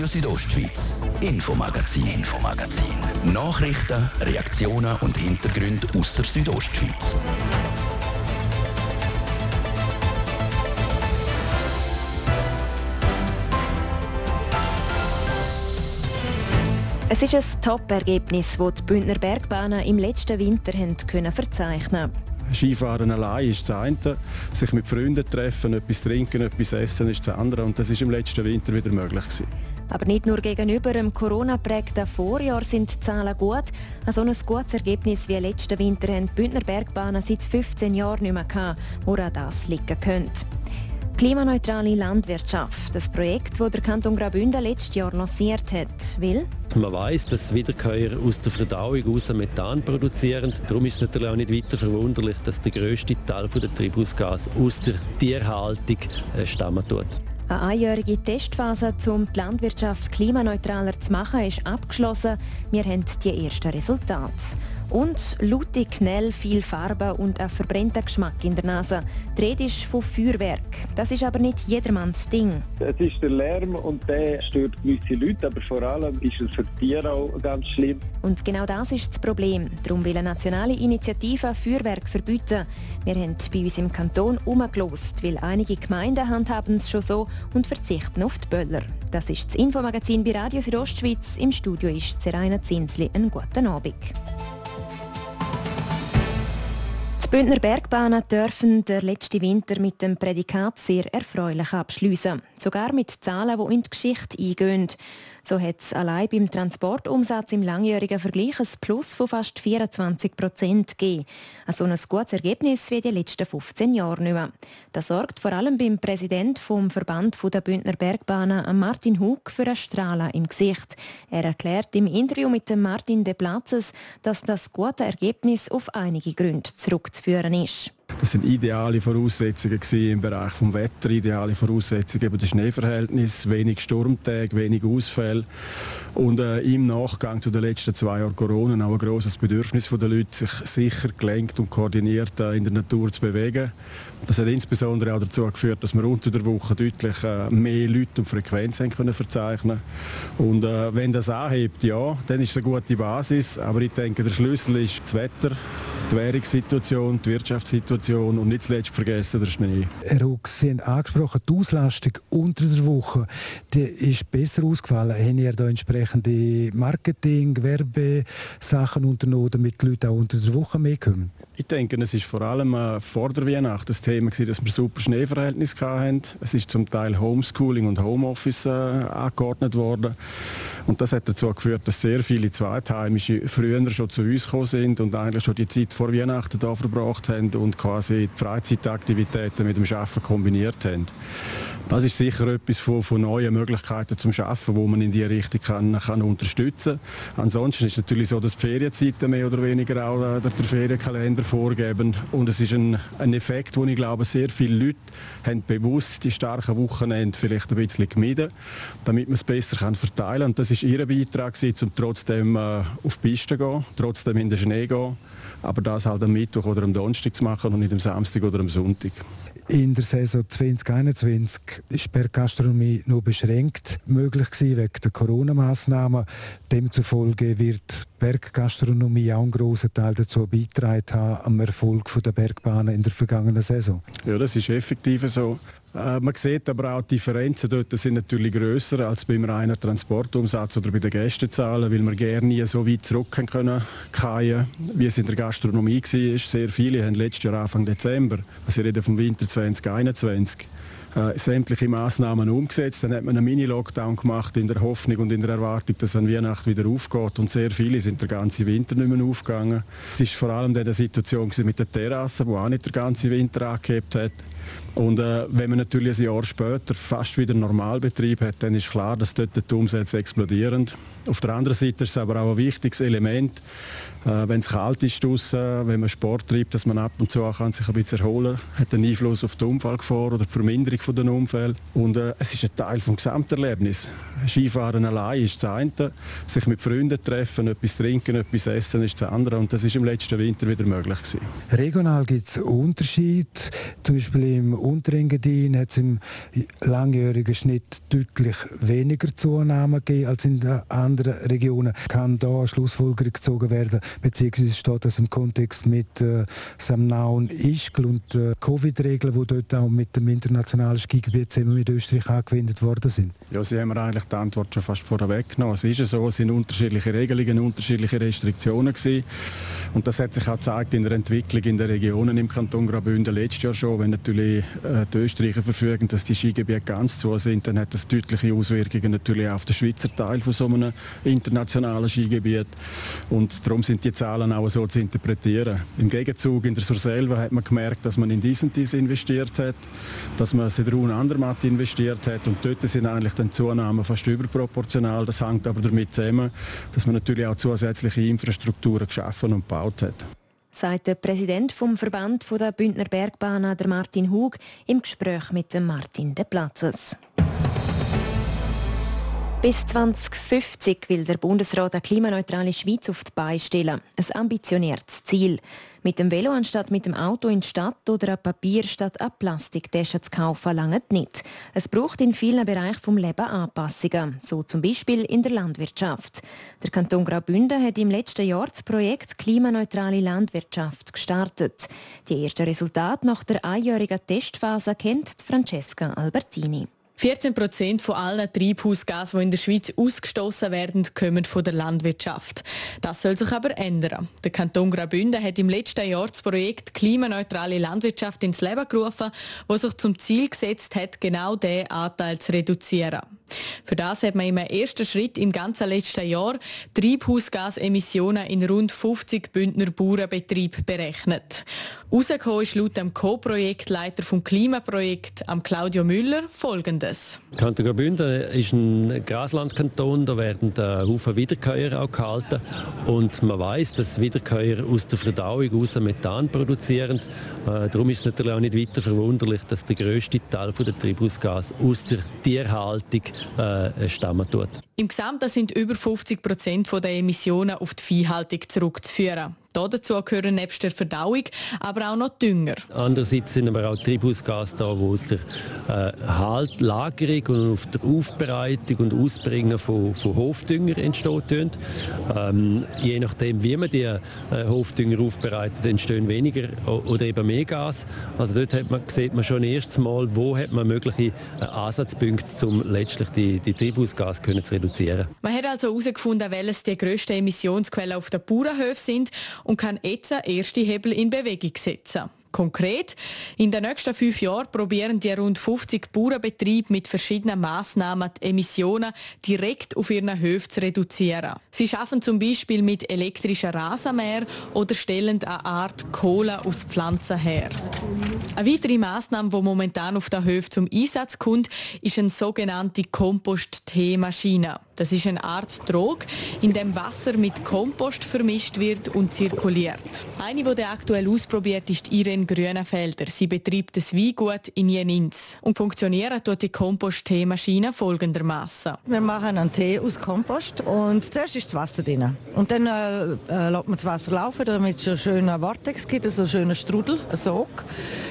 Radio Südostschweiz, Infomagazin, Infomagazin. Nachrichten, Reaktionen und Hintergründe aus der Südostschweiz. Es ist ein Top-Ergebnis, das die Bündner Bergbahnen im letzten Winter können verzeichnen Skifahren allein ist das eine, sich mit Freunden treffen, etwas trinken, etwas essen ist das andere und das ist im letzten Winter wieder möglich gewesen. Aber nicht nur gegenüber dem Corona-prägten Vorjahr sind die Zahlen gut. Ein so ein gutes Ergebnis wie letzten Winter haben die Bündner Bergbahnen seit 15 Jahren nicht mehr gehabt, woran das liegen könnte. Klimaneutrale Landwirtschaft, das Projekt, das der Kanton Graubünden letztes Jahr lanciert hat, will man weiß, dass Wiederkäuer aus der Verdauung aus Methan produzieren. Darum ist es natürlich auch nicht weiter verwunderlich, dass der grösste Teil der Treibhausgas aus der Tierhaltung äh, stammen tut. Eine einjährige Testphase, um die Landwirtschaft klimaneutraler zu machen, ist abgeschlossen. Wir haben die ersten Resultate. Und laute Knell, viel Farbe und ein verbrennter Geschmack in der Nase. Die Rede ist von Feuerwerk. Das ist aber nicht jedermanns Ding. Es ist der Lärm und der stört gewisse Leute, aber vor allem ist es für die Tiere auch ganz schlimm. Und genau das ist das Problem. Darum will eine nationale Initiative Feuerwerk verbieten. Wir haben bei uns im Kanton umgelost, weil einige Gemeinden handhaben es schon so und verzichten auf die Böller. Das ist das Infomagazin bei Radio Südostschweiz. Im Studio ist Zeraina Zinsli. Einen guten Abend. Die Bündner Bergbahnen dürfen der letzte Winter mit dem Prädikat sehr erfreulich abschließen. Sogar mit Zahlen, die in die Geschichte eingehen. So hat es allein beim Transportumsatz im langjährigen Vergleich ein Plus von fast 24 Prozent gegeben. Also ein gutes Ergebnis wie die letzten 15 Jahre nicht mehr. Das sorgt vor allem beim Präsident vom Verband der Bündner Bergbahnen, Martin Hug, für ein Strahlen im Gesicht. Er erklärt im Interview mit Martin De Platzes, dass das gute Ergebnis auf einige Gründe zurückzuführen ist. Das sind ideale Voraussetzungen im Bereich des Wetter, ideale Voraussetzungen eben das Schneeverhältnis, wenig Sturmtage, wenig Ausfälle und äh, im Nachgang zu den letzten zwei Jahren Corona auch ein grosses Bedürfnis der Leute, sich sicher, gelenkt und koordiniert äh, in der Natur zu bewegen. Das hat insbesondere auch dazu geführt, dass wir unter der Woche deutlich äh, mehr Leute und Frequenzen können verzeichnen Und äh, wenn das anhebt, ja, dann ist es eine gute Basis. Aber ich denke, der Schlüssel ist das Wetter, die Währungssituation, die Wirtschaftssituation und nicht zuletzt vergessen der Schnee. Herr Hug, Sie haben angesprochen, die Auslastung unter der Woche die ist besser ausgefallen. Haben Sie da entsprechende Marketing, Werbesachen unternommen, damit die Leute auch unter der Woche mehr kommen? Ich denke, es ist vor allem äh, vor der Weihnacht das Thema dass wir super Schneeverhältnisse hatten. Es ist zum Teil Homeschooling und Homeoffice äh, angeordnet worden. Und das hat dazu geführt, dass sehr viele Zweitheimische früher schon zu uns gekommen sind und eigentlich schon die Zeit vor Weihnachten hier verbracht haben und quasi die Freizeitaktivitäten mit dem Arbeiten kombiniert haben. Das ist sicher etwas von, von neuen Möglichkeiten zum Schaffen, wo man in die Richtung kann, kann unterstützen. Ansonsten ist es natürlich so, dass die Ferienzeiten mehr oder weniger auch äh, der, der Ferienkalender vorgeben und es ist ein, ein Effekt, wo ich glaube, sehr viele Leute haben bewusst die starken Wochenende vielleicht ein bisschen gemieden, damit man es besser kann verteilen kann. Und das ist ihr Beitrag, um trotzdem äh, auf die Piste zu gehen, trotzdem in den Schnee zu gehen aber das halt am Mittwoch oder am Donnerstag zu machen und nicht am Samstag oder am Sonntag. In der Saison 2021 ist die Berggastronomie nur beschränkt möglich wegen der Corona-Massnahmen. Demzufolge wird Berggastronomie auch einen grossen Teil dazu beitragen haben am Erfolg der Bergbahnen in der vergangenen Saison. Ja, das ist effektiv so. Äh, man sieht aber auch, die Differenzen dort sind natürlich grösser als beim reinen Transportumsatz oder bei den Gästezahlen, weil wir gerne nie so weit zurück können fallen, wie es in der Gastronomie war. Sehr viele haben letztes Jahr Anfang Dezember, also ich rede vom Winter 2021, äh, sämtliche Maßnahmen umgesetzt. Dann hat man einen Mini-Lockdown gemacht in der Hoffnung und in der Erwartung, dass an Weihnachten wieder aufgeht. Und sehr viele sind den ganzen Winter nicht mehr aufgegangen. Es ist vor allem die Situation mit der Terrasse, die auch nicht den ganzen Winter angehebt hat. Und äh, wenn man natürlich ein Jahr später fast wieder Normalbetrieb hat, dann ist klar, dass dort die Umsätze explodieren. Auf der anderen Seite ist es aber auch ein wichtiges Element, äh, wenn es kalt ist draussen, wenn man Sport treibt, dass man ab und zu kann sich ein bisschen erholen kann, hat einen Einfluss auf die Unfallgefahr oder die Verminderung von den. Und äh, es ist ein Teil des Gesamterlebnisses. Skifahren allein ist das eine, sich mit Freunden treffen, etwas trinken, etwas essen ist das andere und das ist im letzten Winter wieder möglich gewesen. Regional gibt es Unterschiede, zum Beispiel im Unterengadin hat es im langjährigen Schnitt deutlich weniger Zunahmen gegeben als in den anderen Regionen. Kann da Schlussfolgerung gezogen werden, beziehungsweise steht das im Kontext mit äh, Samnaun, Ischgl und äh, Covid-Regeln, die dort auch mit dem internationalen Skigebiet zusammen mit Österreich angewendet worden sind? Ja, Sie haben eigentlich die Antwort schon fast vorweggenommen. Es ist so, es sind unterschiedliche Regelungen, unterschiedliche Restriktionen gewesen. Und das hat sich auch gezeigt in der Entwicklung in den Regionen im Kanton Graubünden letztes Jahr schon. Wenn natürlich äh, die Österreicher verfügen, dass die Skigebiete ganz zu sind, dann hat das deutliche Auswirkungen natürlich auf den Schweizer Teil von so einem internationalen Skigebiet. Und darum sind die Zahlen auch so zu interpretieren. Im Gegenzug in der Surselva hat man gemerkt, dass man in diesen dies investiert hat, dass man Sedrun Andermatt investiert hat und dort sind eigentlich dann Zunahmen fast überproportional. Das hängt aber damit zusammen, dass man natürlich auch zusätzliche Infrastrukturen geschaffen und gebaut hat sagt der Präsident vom Verband der Bündner Bergbahnen, der Martin Hug, im Gespräch mit Martin De Platzes. Bis 2050 will der Bundesrat eine klimaneutrale Schweiz auf die Beine stellen. Ein ambitioniertes Ziel. Mit dem Velo anstatt mit dem Auto in die Stadt oder ein Papier statt eine Plastiktasche zu kaufen, langt nicht. Es braucht in vielen Bereichen vom Leben Anpassungen, so zum Beispiel in der Landwirtschaft. Der Kanton Graubünden hat im letzten Jahr das Projekt Klimaneutrale Landwirtschaft gestartet. Die ersten Resultate nach der einjährigen Testphase kennt Francesca Albertini. 14 Prozent von allen Treibhausgasen, die in der Schweiz ausgestoßen werden, kommen von der Landwirtschaft. Das soll sich aber ändern. Der Kanton Graubünden hat im letzten Jahr das Projekt Klimaneutrale Landwirtschaft ins Leben gerufen, das sich zum Ziel gesetzt hat, genau diesen Anteil zu reduzieren. Für das hat man im ersten Schritt im ganzen letzten Jahr Treibhausgasemissionen in rund 50 Bündner Bauernbetrieben berechnet. Rausgekommen ist laut dem Co-Projektleiter vom Klimaprojekt, am Claudio Müller, folgendes. Kanton Graubünden ist ein Graslandkanton, da werden Haufen Wiederkäuer auch gehalten und man weiß, dass Wiederkäuer aus der Verdauung aus Methan produzieren. Äh, darum ist es natürlich auch nicht weiter verwunderlich, dass der grösste Teil der Treibhausgas aus der Tierhaltung äh, stammen tut. Im Gesamten sind über 50 Prozent der Emissionen auf die Viehhaltung zurückzuführen. Dazu gehören nebst der Verdauung aber auch noch Dünger. Andererseits sind aber auch Treibhausgase da, die aus der äh, halt, Lagerung und auf der Aufbereitung und Ausbringen von, von Hofdünger entstehen. Ähm, je nachdem, wie man die äh, Hofdünger aufbereitet, entstehen weniger oder eben mehr Gas. Also dort hat man, sieht man schon erstes Mal, wo hat man mögliche äh, Ansatzpunkte, um letztlich die, die Treibhausgase zu reduzieren. Man hat also herausgefunden, welches die grössten Emissionsquellen auf den Bauernhöfen sind und kann jetzt erste Hebel in Bewegung setzen. Konkret, in den nächsten fünf Jahren probieren die rund 50 Bauernbetriebe mit verschiedenen Massnahmen die Emissionen direkt auf ihren Höfen zu reduzieren. Sie schaffen zum Beispiel mit elektrischen Rasenmäher oder stellen eine Art Kohle aus Pflanzen her. Eine weitere Massnahme, die momentan auf den Höfen zum Einsatz kommt, ist eine sogenannte Kompost-T-Maschine. Das ist eine Art Drog, in dem Wasser mit Kompost vermischt wird und zirkuliert. Eine, die aktuell ausprobiert, ist Irene Grünenfelder. Sie betreibt das Weingut in Jenins. Und funktionieren tut die Kompost-Teemaschine folgendermaßen. Wir machen einen Tee aus Kompost und zuerst ist das Wasser drin. Und dann äh, äh, lässt man das Wasser laufen, damit es einen schönen Vortex gibt, also einen schönen Strudel, einen Sog.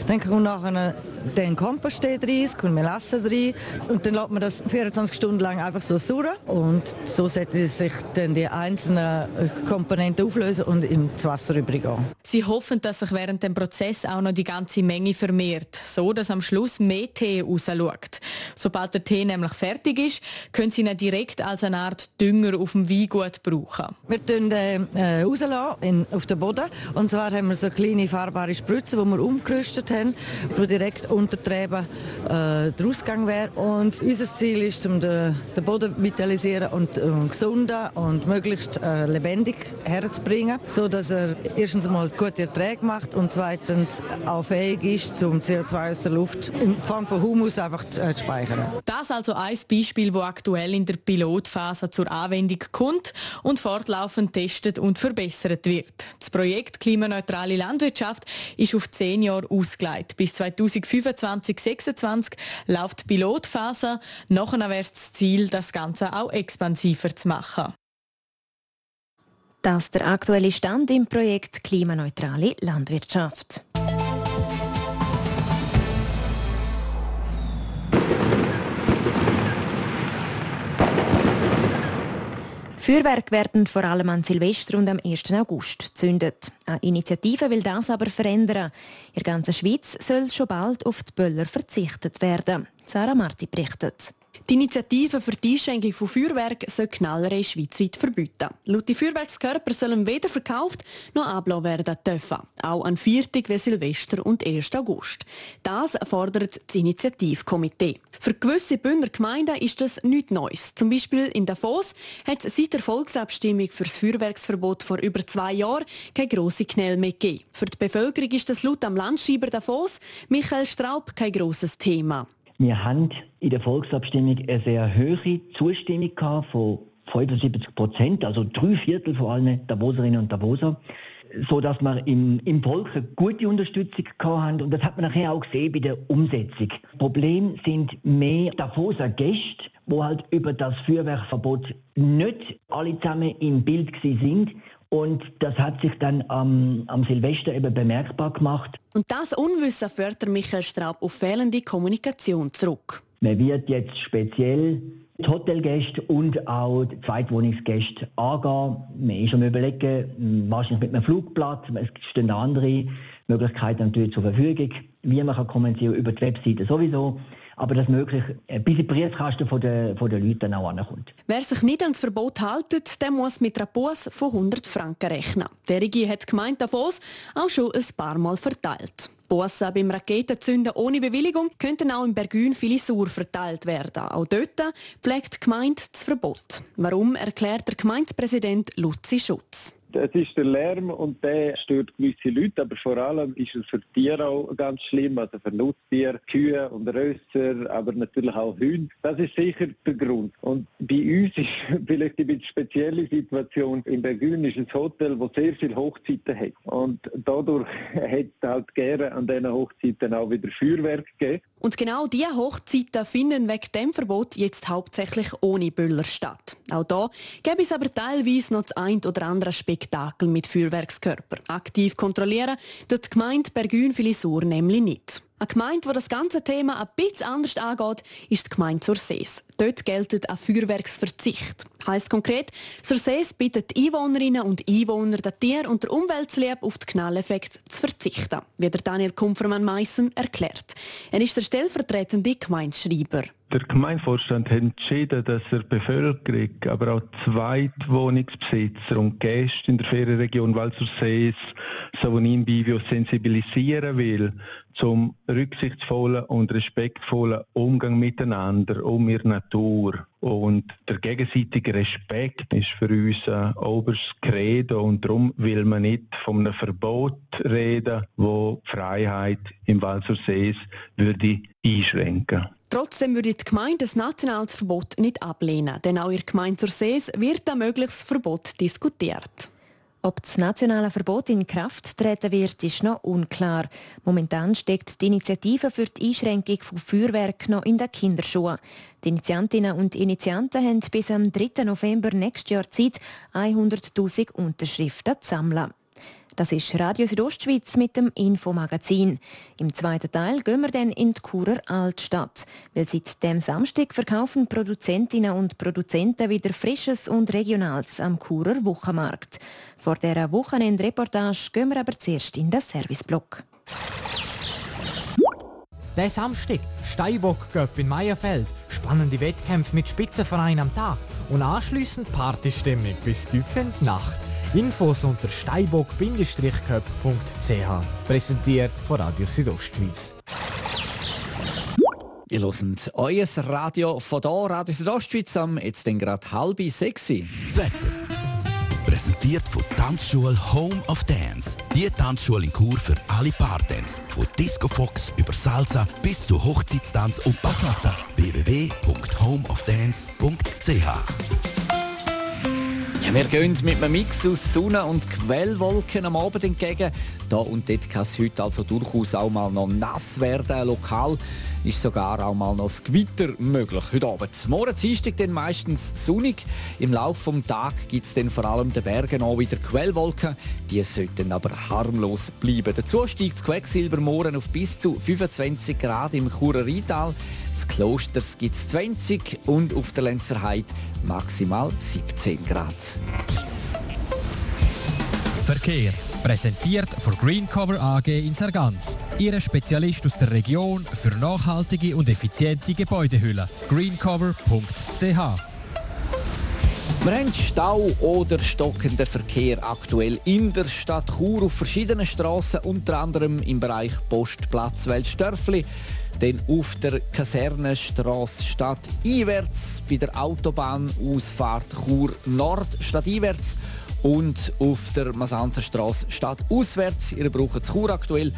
Dann kommt nachher den Komposttee rein, es kommt Melasse rein und dann lässt man das 24 Stunden lang einfach so surren und so sollten sich dann die einzelnen Komponenten auflösen und ins Wasser übergehen. Sie hoffen, dass sich während dem Prozess auch noch die ganze Menge vermehrt, so dass am Schluss mehr Tee rausschaut. Sobald der Tee nämlich fertig ist, können Sie ihn direkt als eine Art Dünger auf dem Weingut brauchen. Wir tun den äh, rauslassen auf den Boden und zwar haben wir so kleine fahrbare Spritzen, die wir umgerüstet haben, die direkt unter Untertrieben äh, der Ausgang wäre. Und unser Ziel ist, um den, den Boden zu vitalisieren und äh, gesunder und möglichst äh, lebendig herzubringen, so dass er erstens einmal gute Erträge macht und zweitens auch fähig ist, um CO2 aus der Luft in Form von Humus einfach zu, äh, speichern. Das also ein Beispiel, wo aktuell in der Pilotphase zur Anwendung kommt und fortlaufend testet und verbessert wird. Das Projekt Klimaneutrale Landwirtschaft ist auf zehn Jahre ausgelegt. Bis 2025, 2026 läuft die Pilotphase. Nachher wäre das Ziel, das Ganze auch noch expansiver zu machen. Das ist der aktuelle Stand im Projekt Klimaneutrale Landwirtschaft. Feuerwerk werden vor allem an Silvester und am 1. August gezündet. Eine Initiative will das aber verändern. In der ganzen Schweiz soll schon bald auf die Böller verzichtet werden. Sarah Marti berichtet. Die Initiative für die Einschränkung von Feuerwerk soll Knallerei schweizweit verbieten. Laut die Feuerwerkskörper sollen weder verkauft noch abgelassen werden dürfen. Auch an Viertag wie Silvester und 1. August. Das fordert das Initiativkomitee. Für gewisse Bündner Gemeinden ist das nichts Neues. Zum Beispiel in Davos hat es seit der Volksabstimmung für das Feuerwerksverbot vor über zwei Jahren keine grosse Knell mehr gegeben. Für die Bevölkerung ist das laut am Landschreiber Davos Michael Straub kein grosses Thema. Wir haben in der Volksabstimmung eine sehr hohe Zustimmung von 75 Prozent, also drei Viertel von allen Davoserinnen und Davoser, so dass wir im, im Volk eine gute Unterstützung haben und das hat man nachher auch gesehen bei der Umsetzung. Problem sind mehr Davoser Gäste, wo halt über das Feuerwerkverbot nicht alle zusammen im Bild sind und das hat sich dann am, am Silvester eben bemerkbar gemacht. Und das Unwissen führt Michael Straub auf fehlende Kommunikation zurück. Man wird jetzt speziell die Hotelgäste und auch die Zweitwohnungsgäste angehen. Man ist am überlegen, wahrscheinlich mit einem Flugblatt, es stehen andere Möglichkeiten natürlich zur Verfügung, wie man kann kommunizieren über die Webseite sowieso aber dass möglich bis in die Briefkasten von den, von den Leuten auch ankommt. Wer sich nicht ans Verbot hält, der muss mit einer Buß von 100 Franken rechnen. Der Regie hat gemeint Davos auch schon ein paar Mal verteilt. Bossen beim Raketenzünden ohne Bewilligung könnten auch im Bergün Filisur verteilt werden. Auch dort pflegt die Gemeinde das Verbot. Warum, erklärt der Gemeindepräsident Luzi Schutz. Es ist der Lärm und der stört gewisse Leute, aber vor allem ist es für Tiere auch ganz schlimm, also für Nutztiere, Kühe und Rösser, aber natürlich auch Hunde. Das ist sicher der Grund. Und bei uns ist vielleicht eine spezielle Situation. In Bergün ist ein Hotel, das sehr viele Hochzeiten hat. Und dadurch hat halt gerne an diesen Hochzeiten auch wieder Feuerwerk gegeben. Und genau diese Hochzeiten finden wegen dem Verbot jetzt hauptsächlich ohne Böller statt. Auch da gäbe es aber teilweise noch das ein oder andere Spektakel mit Feuerwerkskörper. Aktiv kontrollieren tut die Gemeinde Bergün Filisur nämlich nicht. Eine Gemeinde, die das ganze Thema ein bisschen anders angeht, ist die Gemeinde Sursees. Dort gilt ein Feuerwerksverzicht. Heißt konkret, Sursees bittet Einwohnerinnen und Einwohner, der Tier- und der Umweltliebe auf den Knalleffekt zu verzichten, wie der Daniel Kumpfermann-Meissen erklärt. Er ist der stellvertretende Gemeindeschreiber. Der Gemeindevorstand hat entschieden, dass er Bevölkerung, aber auch Zweitwohnungsbesitzer und Gäste in der Ferienregion Walsersees so in Bivio sensibilisieren will zum rücksichtsvollen und respektvollen Umgang miteinander, um ihre Natur. Und der gegenseitige Respekt ist für uns ein oberstes Credo und darum will man nicht von einem Verbot reden, wo Freiheit im Walsersees würde einschränken. Trotzdem würde die Gemeinde das nationales Verbot nicht ablehnen, denn auch in der Gemeinde zur Sees wird ein mögliches Verbot diskutiert. Ob das nationale Verbot in Kraft treten wird, ist noch unklar. Momentan steckt die Initiative für die Einschränkung von Feuerwerk noch in den Kinderschuhen. Die Initiantinnen und Initianten haben bis am 3. November nächstes Jahr Zeit, 100.000 Unterschriften zu sammeln. Das ist Radio Südostschweiz mit dem Infomagazin. Im zweiten Teil gehen wir dann in die Churer Altstadt, weil seit dem Samstag verkaufen Produzentinnen und Produzenten wieder Frisches und Regionales am Churer Wochenmarkt. Vor dieser Wochenendreportage gehen wir aber zuerst in den Serviceblock. Der Samstag, Steinbock Cup in Meierfeld, spannende Wettkämpfe mit Spitzenvereinen am Tag und anschließend Partystimmung bis tief in die Nacht. Infos unter steinbock-cup.ch. Präsentiert von Radio Südostschweiz. Ihr hört euer Radio von hier, Radio Südostschweiz, am jetzt gerade halb sechs. Das Wetter. Präsentiert von Tanzschule Home of Dance. Die Tanzschule in Kur für alle Partens. Von Disco Fox über Salsa bis zu Hochzeitstanz und Bachata. www.homeofdance.ch wir gehen mit einem Mix aus Sonne und Quellwolken am Abend entgegen. Da und dort kann es heute also durchaus auch mal noch nass werden. Lokal ist sogar auch mal noch das Gewitter möglich heute Abend. Morgen Dienstag dann meistens sonnig. Im Laufe des Tages gibt es dann vor allem den Bergen auch wieder Quellwolken. Die sollten aber harmlos bleiben. Dazu steigt das Quecksilber morgen auf bis zu 25 Grad im Churer Rheintal. Zu Klosters gibt es 20 und auf der Lenzerheide maximal 17 Grad. Verkehr. Präsentiert von Greencover AG in Sargans. Ihre Spezialist aus der Region für nachhaltige und effiziente Gebäudehülle. greencover.ch wir haben Stau oder stockenden Verkehr aktuell in der Stadt Chur auf verschiedenen Straßen, unter anderem im Bereich Postplatz Weltstörfli, dann auf der Kasernenstraße Stadt einwärts, bei der Autobahnausfahrt Chur Nord stadteinwärts und auf der Masanzerstraße Stadt auswärts. Ihr braucht Chur aktuell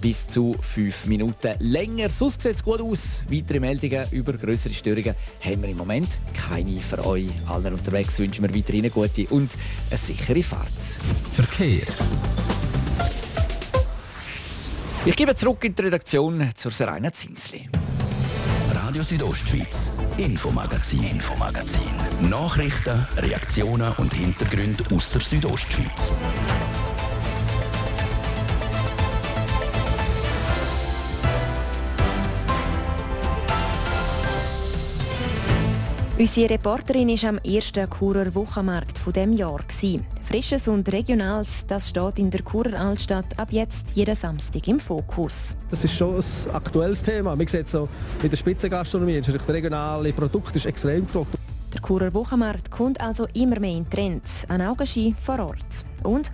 bis zu fünf Minuten länger. Sonst sieht es gut aus. Weitere Meldungen über größere Störungen haben wir im Moment keine für euch. Allen unterwegs wünschen wir weiterhin eine gute und eine sichere Fahrt. Verkehr. Ich gebe zurück in die Redaktion zur Serena Zinsli. Radio Südostschweiz, Infomagazin, Infomagazin. Nachrichten, Reaktionen und Hintergründe aus der Südostschweiz. Unsere Reporterin war am ersten Churer Wochenmarkt von dem Jahr. Frisches und Regionales, das steht in der Churer Altstadt ab jetzt jeden Samstag im Fokus. Das ist schon ein aktuelles Thema. Man sieht so in der Spitzengastronomie, das regionale Produkt ist extrem gefragt. Der Churer Wochenmarkt kommt also immer mehr in Trend, ein Augenschein vor Ort. Und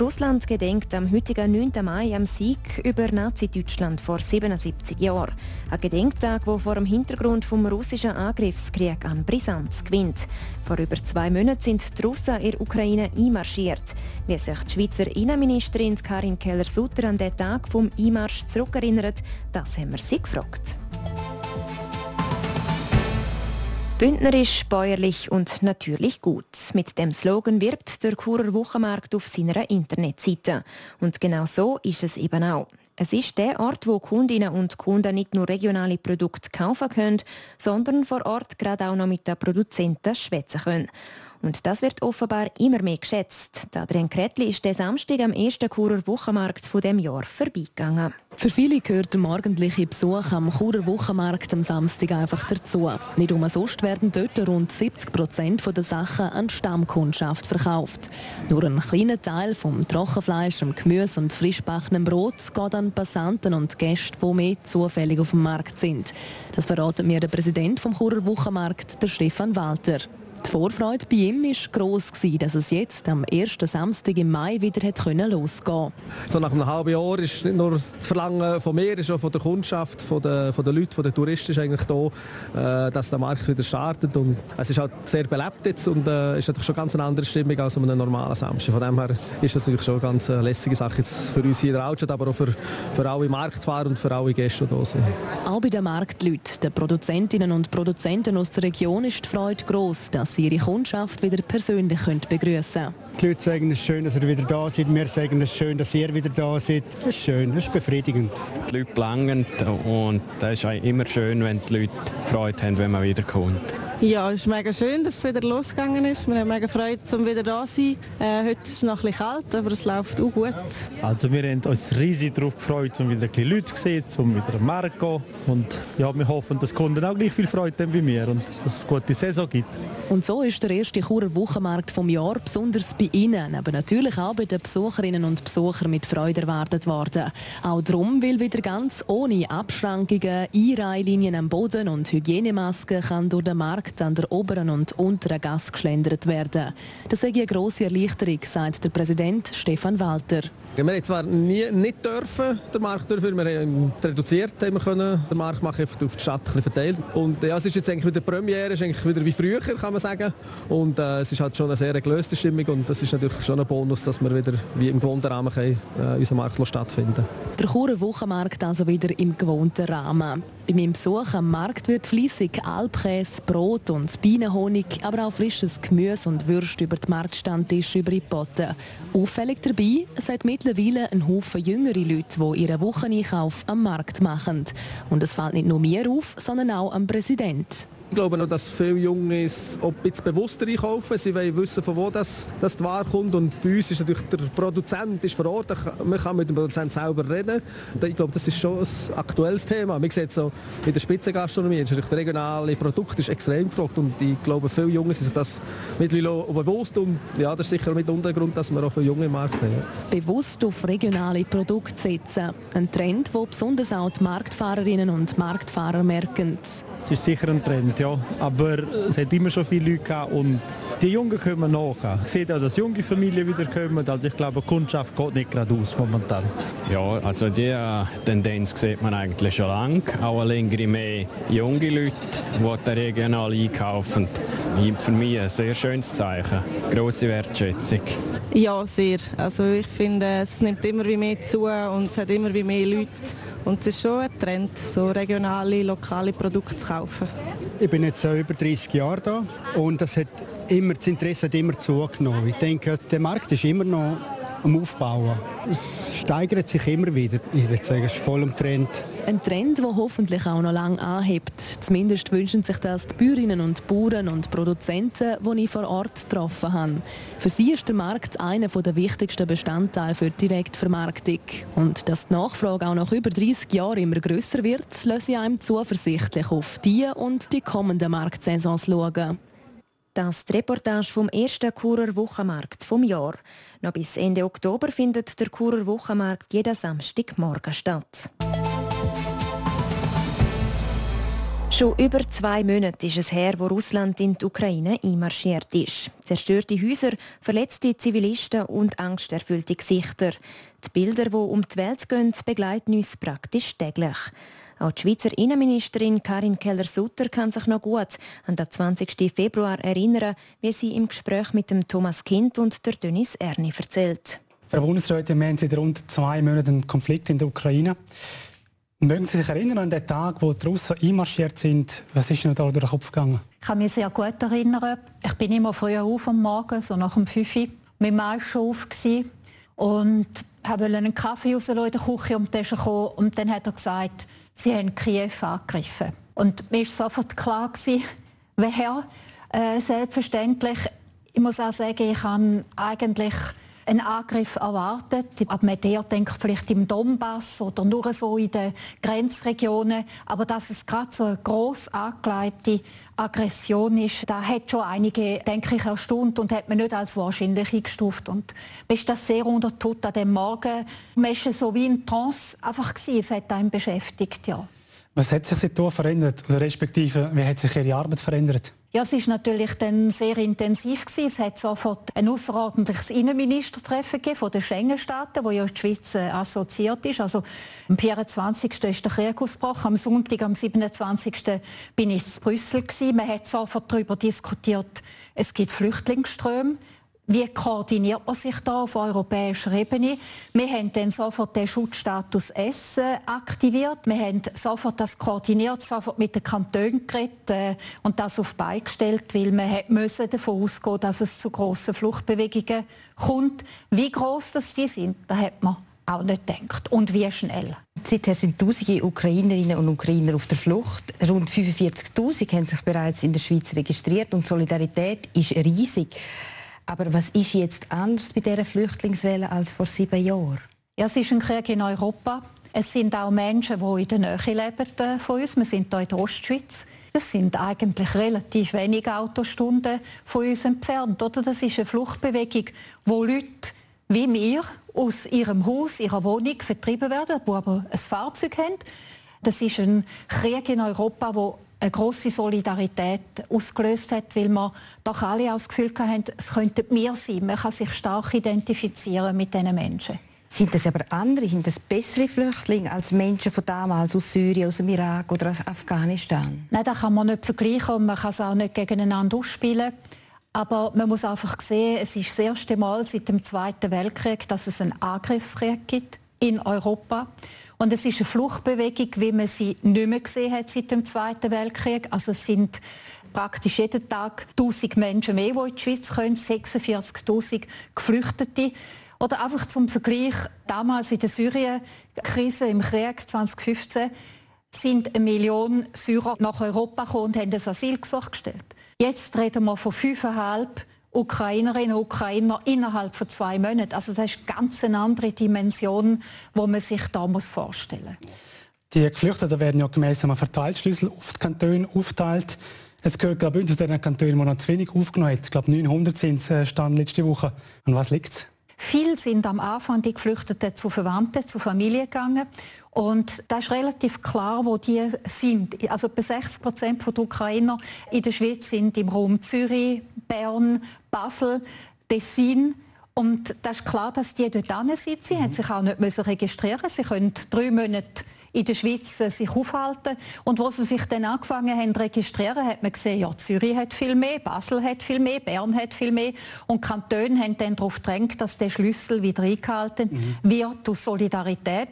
Russland gedenkt am heutigen 9. Mai am Sieg über Nazi-Deutschland vor 77 Jahren. Ein Gedenktag, der vor dem Hintergrund vom russischen Angriffskrieg an Brisanz gewinnt. Vor über zwei Monaten sind die Russen in der Ukraine einmarschiert. Wie sich die Schweizer Innenministerin Karin Keller-Sutter an den Tag vom Einmarsch zurückerinnert, das haben wir sie gefragt. Bündnerisch, bäuerlich und natürlich gut. Mit dem Slogan wirbt der Churer Wochenmarkt auf seiner Internetseite. Und genau so ist es eben auch. Es ist der Ort, wo Kundinnen und Kunden nicht nur regionale Produkte kaufen können, sondern vor Ort gerade auch noch mit den Produzenten schwätzen können. Und das wird offenbar immer mehr geschätzt. Adrian Kretli ist der Samstag am ersten Churer Wochenmarkt von dem Jahr vorbeigegangen. Für viele gehört der morgendliche Besuch am Churer Wochenmarkt am Samstag einfach dazu. Nicht umsonst werden dort rund 70 Prozent der Sachen an Stammkundschaft verkauft. Nur ein kleiner Teil vom Trockenfleisch, dem Gemüse und frischbackenem Brot geht an Passanten und Gäste, die mehr zufällig auf dem Markt sind. Das verratet mir der Präsident vom Churer Wochenmarkt, der Stefan Walter. Die Vorfreude bei ihm war gross, dass es jetzt am ersten Samstag im Mai wieder losgehen konnte. So nach einem halben Jahr ist nicht nur das Verlangen von mir, ist auch von der Kundschaft, von den, von den Leuten, von den Touristen ist eigentlich da, äh, dass der Markt wieder startet. Und es ist halt sehr belebt jetzt und äh, ist natürlich schon ganz eine andere Stimmung als an einem normalen Samstag. Von dem her ist das natürlich schon eine ganz lässige Sache jetzt für uns hier in der Altstadt, aber auch für, für alle Marktfahrer und für alle Gäste, die hier sind. Auch bei den Marktleuten, den Produzentinnen und Produzenten aus der Region ist die Freude gross, dass sie ihre Kundschaft wieder persönlich begrüßen können. Die Leute sagen, es ist schön, dass ihr wieder da seid. Wir sagen, es ist schön, dass ihr wieder da seid. Das ist schön, das ist befriedigend. Die Leute belangen und es ist immer schön, wenn die Leute Freude haben, wenn man wiederkommt. Ja, es ist mega schön, dass es wieder losgegangen ist. Wir haben mega Freude, um wieder da zu sein. Äh, heute ist es noch ein bisschen kalt, aber es läuft auch gut. Also wir haben uns riesig darauf gefreut, um wieder ein bisschen Leute zu sehen, um wieder am Markt zu gehen. Und ja, wir hoffen, dass die Kunden auch gleich viel Freude haben wie wir und dass es eine gute Saison gibt. Und so ist der erste Churer Wochenmarkt vom Jahr besonders bei Ihnen, aber natürlich auch bei den Besucherinnen und Besuchern mit Freude erwartet worden. Auch darum, weil wieder ganz ohne Abschrankungen, Einreihlinien am Boden und Hygienemasken kann durch den Markt Markt an der oberen und unteren Gasse geschlendert werden. Das sei eine grosse Erleichterung, sagt der Präsident Stefan Walter. Wir haben zwar nie, nicht dürfen, den Markt dürfen, wir haben reduziert haben wir können, den Markt machen auf die Stadt verteilt. Und ja, es ist jetzt eigentlich wieder Premiere, ist eigentlich wieder wie früher, kann man sagen. Und äh, es ist halt schon eine sehr gelöste Stimmung und das ist natürlich schon ein Bonus, dass wir wieder wie im gewohnten Rahmen können, äh, unseren Markt stattfinden Der Churer Wochenmarkt also wieder im gewohnten Rahmen. Bei meinem Besuch am Markt wird fließig Alpkäse, Brot und Bienenhonig, aber auch frisches Gemüse und Würste über die Marktstandtische übergeboten. Auffällig dabei, es hat mittlerweile ein Haufen jüngere Leute, die ihren Wocheneinkauf am Markt machen. Und es fällt nicht nur mir auf, sondern auch am Präsident. Ich glaube noch, dass viele Junge auch ein bisschen bewusster einkaufen. Sie wollen wissen, von wo das, das die Ware kommt. Und bei uns ist natürlich der Produzent ist vor Ort. Man kann mit dem Produzent selber reden. Ich glaube, das ist schon ein aktuelles Thema. Man sieht so, in der Spitzengastronomie ist natürlich das regionale Produkt ist extrem gefragt. Und ich glaube, viele Junge sind sich das mittlerweile bewusst. Und ja, das ist sicher mit Untergrund, dass wir auch viele junge Markt haben. Bewusst auf regionale Produkte setzen. Ein Trend, den besonders auch die Marktfahrerinnen und Marktfahrer merken. Es ist sicher ein Trend, ja. Aber es hat immer schon viele Leute gehabt und die Jungen kommen nach. Ich sehe auch, dass junge Familien wieder kommen. Also ich glaube, die Kundschaft geht nicht gerade aus momentan. Ja, also die Tendenz sieht man eigentlich schon lange. Auch längere mehr junge Leute, die regional einkaufen. Für mich ein sehr schönes Zeichen. Grosse Wertschätzung. Ja, sehr. Also ich finde, es nimmt immer wie mehr zu und es hat immer wie mehr Leute. Und es ist schon ein Trend, so regionale, lokale Produkte zu kaufen. Ich bin jetzt über 30 Jahre da und das, hat immer, das Interesse hat immer zugenommen. Ich denke, der Markt ist immer noch am Aufbauen. Es steigert sich immer wieder. Ich würde sagen, es ist voll im Trend. Ein Trend, der hoffentlich auch noch lange anhebt. Zumindest wünschen sich das die Bäuerinnen und Bauern und Produzenten, die ich vor Ort getroffen habe. Für sie ist der Markt einer der wichtigsten Bestandteile für die Direktvermarktung. Und dass die Nachfrage auch nach über 30 Jahren immer grösser wird, lässt sie einem zuversichtlich auf die und die kommenden Marktsaisons schauen. Das die Reportage vom ersten Churer Wochenmarkt vom Jahr. Noch bis Ende Oktober findet der Churer Wochenmarkt jeden Samstagmorgen statt. Schon über zwei Monate ist es her, wo Russland in die Ukraine einmarschiert ist. Zerstörte Häuser, verletzte Zivilisten und angsterfüllte Gesichter. Die Bilder, die um die Welt gehen, begleiten uns praktisch täglich. Auch die Schweizer Innenministerin Karin Keller-Sutter kann sich noch gut an den 20. Februar erinnern, wie sie im Gespräch mit dem Thomas Kind und der Dennis Erni erzählt. Frau Bundesrätin, wir haben seit rund zwei Monaten einen Konflikt in der Ukraine. Mögen Sie sich erinnern an den Tag, wo die Russen einmarschiert sind? Was ist Ihnen da durch den Kopf gegangen? Ich kann mich sehr gut erinnern. Ich bin immer früher auf am Morgen, so nach dem 5 Uhr, mit dem schon auf und wollte einen Kaffee raus in der Küche und der kam und dann hat er gesagt, sie haben Kiew angegriffen. Und mir war sofort klar, gewesen, wer. Äh, selbstverständlich, ich muss auch sagen, ich habe eigentlich einen Angriff erwartet. Aber man denkt vielleicht im Donbass oder nur so in den Grenzregionen. Aber dass es gerade so eine gross angelegte Aggression ist, da hat schon einige, denke ich, erstaunt und hat man nicht als wahrscheinlich eingestuft. Und man ist das sehr unter an dem Morgen. Man war so wie in Trance einfach gewesen. Es hat einen beschäftigt, ja. Was hat sich seitdem verändert? Oder respektive, wie hat sich Ihre Arbeit verändert? Ja, es ist natürlich dann sehr intensiv gewesen. Es hat sofort ein außerordentliches Innenministertreffen gegeben von den Schengen-Staaten, wo ja die Schweiz äh, assoziiert ist. Also am 24. ist der Krieg ausgebrochen. Am Sonntag, am 27. bin ich in Brüssel gewesen. Man hat sofort darüber diskutiert. Es gibt Flüchtlingsströme. Wie koordiniert man sich da auf europäischer Ebene? Wir haben dann sofort den Schutzstatus S aktiviert. Wir haben sofort das koordiniert, sofort mit den Kantonen geredet äh, und das auf beigestellt, weil wir müssen davon ausgehen, dass es zu grossen Fluchtbewegungen kommt. Wie groß das die sind, da hat man auch nicht gedacht. Und wie schnell. Seither sind tausende Ukrainerinnen und Ukrainer auf der Flucht. Rund 45.000 haben sich bereits in der Schweiz registriert und Solidarität ist riesig. Aber was ist jetzt anders bei dieser Flüchtlingswelle als vor sieben Jahren? Ja, es ist ein Krieg in Europa. Es sind auch Menschen, die in der Nähe leben äh, von uns. Wir sind hier in der Ostschweiz. Das sind eigentlich relativ wenige Autostunden von uns entfernt. Oder? Das ist eine Fluchtbewegung, wo Leute wie wir aus ihrem Haus, ihrer Wohnung vertrieben werden, die aber ein Fahrzeug haben. Das ist ein Krieg in Europa, wo eine große Solidarität ausgelöst hat, weil wir doch alle das Gefühl hatten, es könnten wir sein. Man kann sich stark identifizieren mit diesen Menschen. Sind das aber andere, sind das bessere Flüchtlinge als Menschen von damals aus Syrien, aus dem Irak oder aus Afghanistan? Nein, das kann man nicht vergleichen und man kann es auch nicht gegeneinander ausspielen. Aber man muss einfach sehen, es ist das erste Mal seit dem Zweiten Weltkrieg, dass es einen Angriffskrieg gibt in Europa. Und es ist eine Fluchtbewegung, wie man sie nicht mehr gesehen hat seit dem Zweiten Weltkrieg. Also es sind praktisch jeden Tag 1000 Menschen mehr, die in die Schweiz kommen, 46'000 Geflüchtete. Oder einfach zum Vergleich, damals in der Syrien-Krise im Krieg 2015 sind eine Million Syrer nach Europa gekommen und haben das Asylgesuch gestellt. Jetzt reden wir von fünfeinhalb Ukrainerinnen und Ukrainer innerhalb von zwei Monaten. Also das ist ganz eine andere Dimension, wo man sich da muss vorstellen muss. Die Geflüchteten werden ja gemäss einem Verteilschlüssel auf die Kantone aufgeteilt. Es gehört glaube ich, zu den Kantonen, die noch zu wenig aufgenommen haben. Ich glaube 900 sind es äh, stand letzte Woche. An was liegt es? Viele sind am Anfang die Geflüchteten zu Verwandten, zu Familie gegangen. Und da ist relativ klar, wo die sind. Also etwa 60 Prozent der Ukrainer in der Schweiz sind im Raum Zürich, Bern, Basel, Tessin. Und da ist klar, dass die dort sind. Sie mhm. haben sich auch nicht registrieren Sie können drei Monate in der Schweiz äh, sich aufhalten. Und wo sie sich dann angefangen haben zu registrieren, hat man gesehen, ja, Zürich hat viel mehr, Basel hat viel mehr, Bern hat viel mehr. Und Kantone haben dann darauf gedrängt, dass der Schlüssel wieder eingehalten mhm. wird aus Solidarität.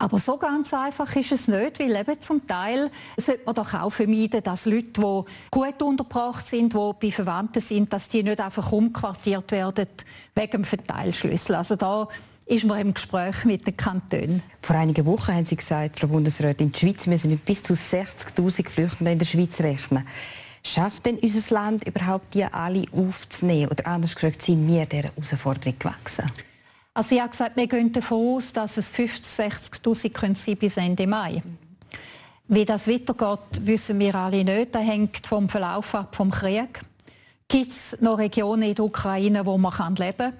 Aber so ganz einfach ist es nicht, weil eben zum Teil sollte man doch auch vermeiden, dass Leute, die gut untergebracht sind, die bei Verwandten sind, dass die nicht einfach umquartiert werden wegen dem Verteilschlüssel. Also da ist man im Gespräch mit den Kantonen. Vor einigen Wochen haben Sie gesagt, Frau Bundesrätin, die Schweiz müssen mit bis zu 60'000 Flüchtenden in der Schweiz rechnen. Schafft denn unser Land überhaupt, die alle aufzunehmen? Oder anders gesagt, sind wir dieser Herausforderung gewachsen? Also ich habe gesagt, wir gehen davon aus, dass es 50'000, 60'000 sein bis Ende Mai. Wie das weitergeht, wissen wir alle nicht. Das hängt vom Verlauf ab, vom Krieg. Gibt es noch Regionen in der Ukraine, wo man leben kann?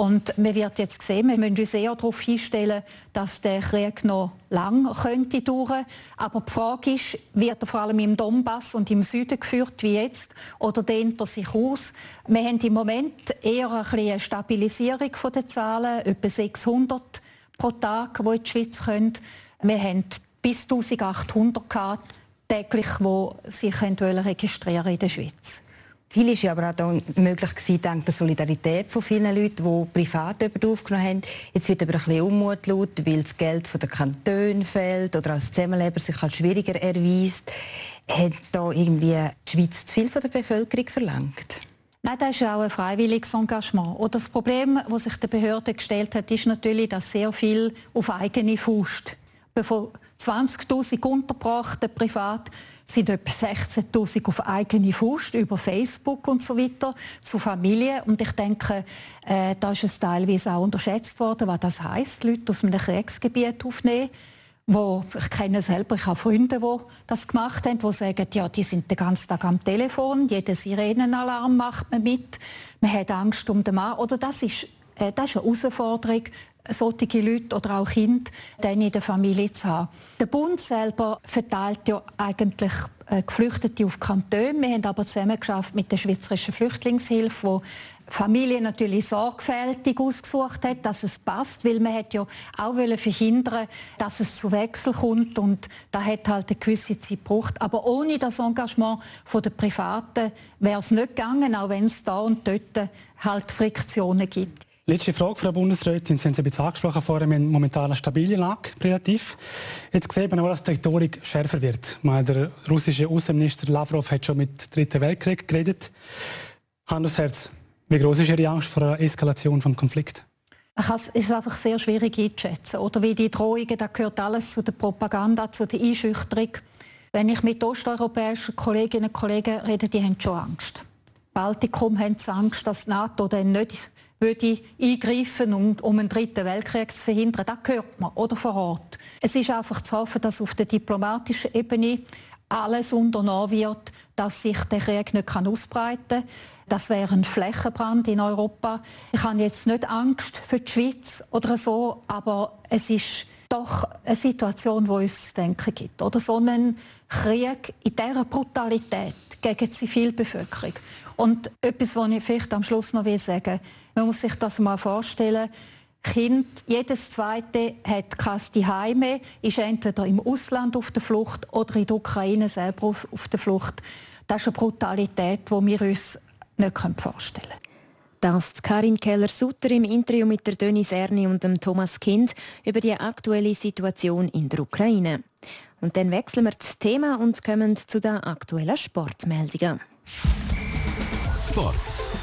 Und man wird jetzt sehen, wir müssen uns eher darauf einstellen, dass der Krieg noch lang könnte dauern. Aber die Frage ist, wird er vor allem im Donbass und im Süden geführt wie jetzt oder dehnt er sich aus? Wir haben im Moment eher eine Stabilisierung der Zahlen, etwa 600 pro Tag, die in die Schweiz kommen. Wir haben bis 1800 gehabt, täglich, die sich registrieren in der Schweiz. Viel ja aber auch möglich dank der Solidarität von vielen Leuten, die privat jemanden aufgenommen haben. Jetzt wird aber ein bisschen Unmut laut, weil das Geld von der Kanton fehlt oder als Zusammenleber sich als schwieriger erweist. Hat da irgendwie die Schweiz zu viel von der Bevölkerung verlangt? Nein, das ist auch ein freiwilliges Engagement. Und das Problem, das sich der Behörde gestellt hat, ist natürlich, dass sehr viel auf eigene Faust. Von 20.000 untergebrachten privat sind etwa 16.000 auf eigene Faust über Facebook und so weiter zu Familie. Und ich denke, äh, da ist es teilweise auch unterschätzt worden, was das heißt, Leute aus einem Kriegsgebiet aufnehmen. Wo, ich kenne selber, ich habe Freunde, die das gemacht haben, die sagen, ja, die sind den ganzen Tag am Telefon, jeden Sirenenalarm macht man mit, man hat Angst um den Mann. Oder das ist, äh, das ist eine Herausforderung, solche Leute oder auch Kinder dann in der Familie zu haben. Der Bund selber verteilt ja eigentlich äh, Geflüchtete auf Kantone. Wir haben aber zusammen geschafft mit der Schweizerischen Flüchtlingshilfe, wo Familie natürlich sorgfältig ausgesucht hat, dass es passt, weil man hat ja auch verhindern dass es zu Wechsel kommt und da hat halt eine gewisse Zeit gebraucht. Aber ohne das Engagement der Privaten wäre es nicht gegangen, auch wenn es da und dort halt Friktionen gibt. Letzte Frage, Frau Bundesrätin. Sie haben es ein bisschen angesprochen vorher, wir haben momentan eine stabile Lage, relativ. Jetzt sieht man aber, dass die Rhetorik schärfer wird. Meine, der russische Außenminister Lavrov hat schon mit Dritten Weltkrieg geredet. Hand aufs Herz, wie groß ist Ihre Angst vor einer Eskalation des Konflikts? Es ist einfach sehr schwierig einzuschätzen. Oder wie die Drohungen, da gehört alles zu der Propaganda, zu der Einschüchterung. Wenn ich mit osteuropäischen Kolleginnen und Kollegen rede, die haben schon Angst. Baltikum haben Angst, dass die NATO dann nicht würde eingreifen, um, um einen dritten Weltkrieg zu verhindern. Das hört man, oder vor Ort. Es ist einfach zu hoffen, dass auf der diplomatischen Ebene alles unternommen wird, dass sich der Krieg nicht ausbreiten kann. Das wäre ein Flächenbrand in Europa. Ich habe jetzt nicht Angst für die Schweiz oder so, aber es ist doch eine Situation, die uns zu denken gibt. Oder so einen Krieg in dieser Brutalität gegen die Zivilbevölkerung. Und etwas, was ich vielleicht am Schluss noch sagen will, man muss sich das mal vorstellen. Kind, jedes zweite hat kein Heime, ist entweder im Ausland auf der Flucht oder in der Ukraine selber auf der Flucht. Das ist eine Brutalität, die wir uns nicht vorstellen können. Das Karin Keller-Sutter im Interview mit der Denis Erni und dem Thomas Kind über die aktuelle Situation in der Ukraine. Und dann wechseln wir das Thema und kommen zu den aktuellen Sportmeldungen. Sport,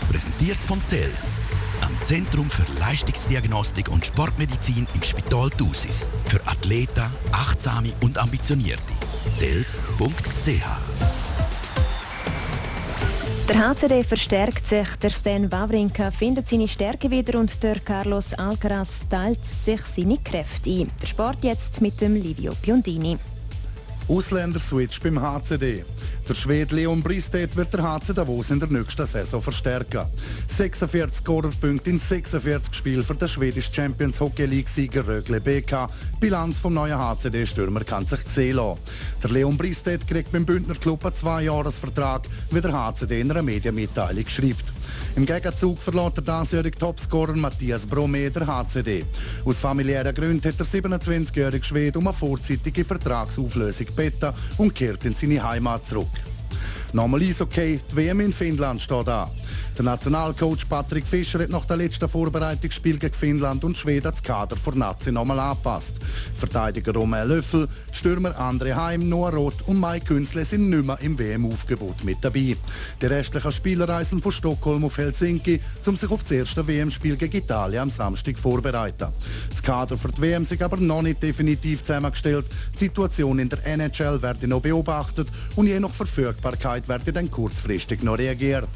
präsentiert von CELS am Zentrum für Leistungsdiagnostik und Sportmedizin im Spital Thusis. Für Athleten, Achtsame und Ambitionierte. Zels.ch der HCD verstärkt sich, der Stan Wawrinka findet seine Stärke wieder und der Carlos Alcaraz teilt sich seine Kräfte ein. Der Sport jetzt mit dem Livio Biondini. Ausländer-Switch beim HCD. Der Schwede Leon Bristedt wird der HC Davos in der nächsten Saison verstärken. 46 Scorerpunkte in 46 Spielen für den schwedischen Champions Hockey League-Sieger Rögle BK. Bilanz vom neuen HCD-Stürmer kann sich sehen lassen. Der Leon Bristedt kriegt beim Bündner Club einen Zweijahresvertrag, wie der HCD in einer Medienmitteilung schreibt. Im Gegenzug verlässt der diesjährige Topscorer Matthias Brome der HCD. Aus familiären Gründen hat der 27-jährige Schwede um eine vorzeitige Vertragsauflösung gebeten und kehrt in seine Heimat zurück. Nochmal Eishockey, die WM in Finnland steht an. Der Nationalcoach Patrick Fischer hat nach dem letzten Vorbereitungsspiel gegen Finnland und Schweden das Kader vor Nazi nochmal angepasst. Verteidiger Romain Löffel, Stürmer André Heim, Noah Roth und Mike Künzle sind nicht mehr im WM-Aufgebot mit dabei. Die restlichen Spieler reisen von Stockholm auf Helsinki, um sich auf das erste WM-Spiel gegen Italien am Samstag vorzubereiten. Das Kader für die WM ist aber noch nicht definitiv zusammengestellt. Die Situation in der NHL wird noch beobachtet und je nach Verfügbarkeit wird dann kurzfristig noch reagiert.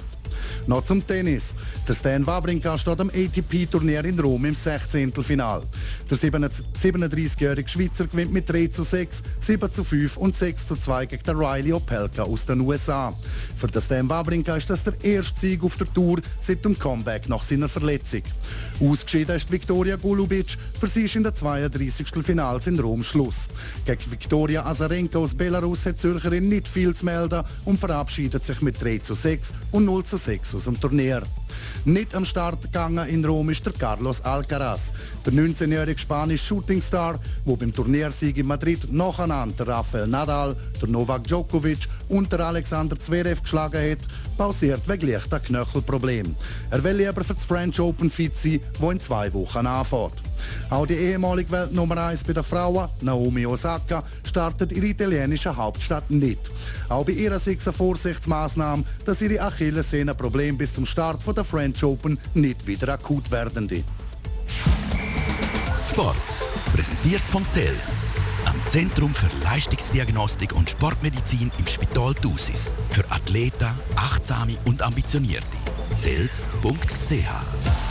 Noch zum Tennis. Der Stan Wawrinka steht am ATP-Turnier in Rom im 16. Final. Der 37-jährige Schweizer gewinnt mit 3 zu 6, 7 zu 5 und 6 zu 2 gegen den Riley Opelka aus den USA. Für den Stan Wawrinka ist das der erste Sieg auf der Tour seit dem Comeback nach seiner Verletzung. Ausgeschieden ist Viktoria Golubic. Für sie ist in der 32. Finals in Rom Schluss. Gegen Viktoria Azarenka aus Belarus hat die Zürcherin nicht viel zu melden und verabschiedet sich mit 3 zu 6 und 0 zu 6 aus dem Turnier. Nicht am Start gegangen in Rom ist der Carlos Alcaraz, der 19-jährige spanische Shootingstar, der beim Turniersieg in Madrid nacheinander Rafael Nadal, der Novak Djokovic und der Alexander Zverev geschlagen hat, pausiert wegen leichter Knöchelproblem. Er will lieber für das French Open fit sein, wo in zwei Wochen anfängt. Auch die ehemalige Weltnummer 1 bei den Frauen, Naomi Osaka, startet in der italienischen Hauptstadt nicht. Auch bei ihrer sechs Vorsichtsmaßnahmen, dass ihre Achillessehne Problem bis zum Start der French Open nicht wieder akut werden. Sport. Präsentiert von CELS. Am Zentrum für Leistungsdiagnostik und Sportmedizin im Spital Thusis. Für Athleten, Achtsame und Ambitionierte. CELS.ch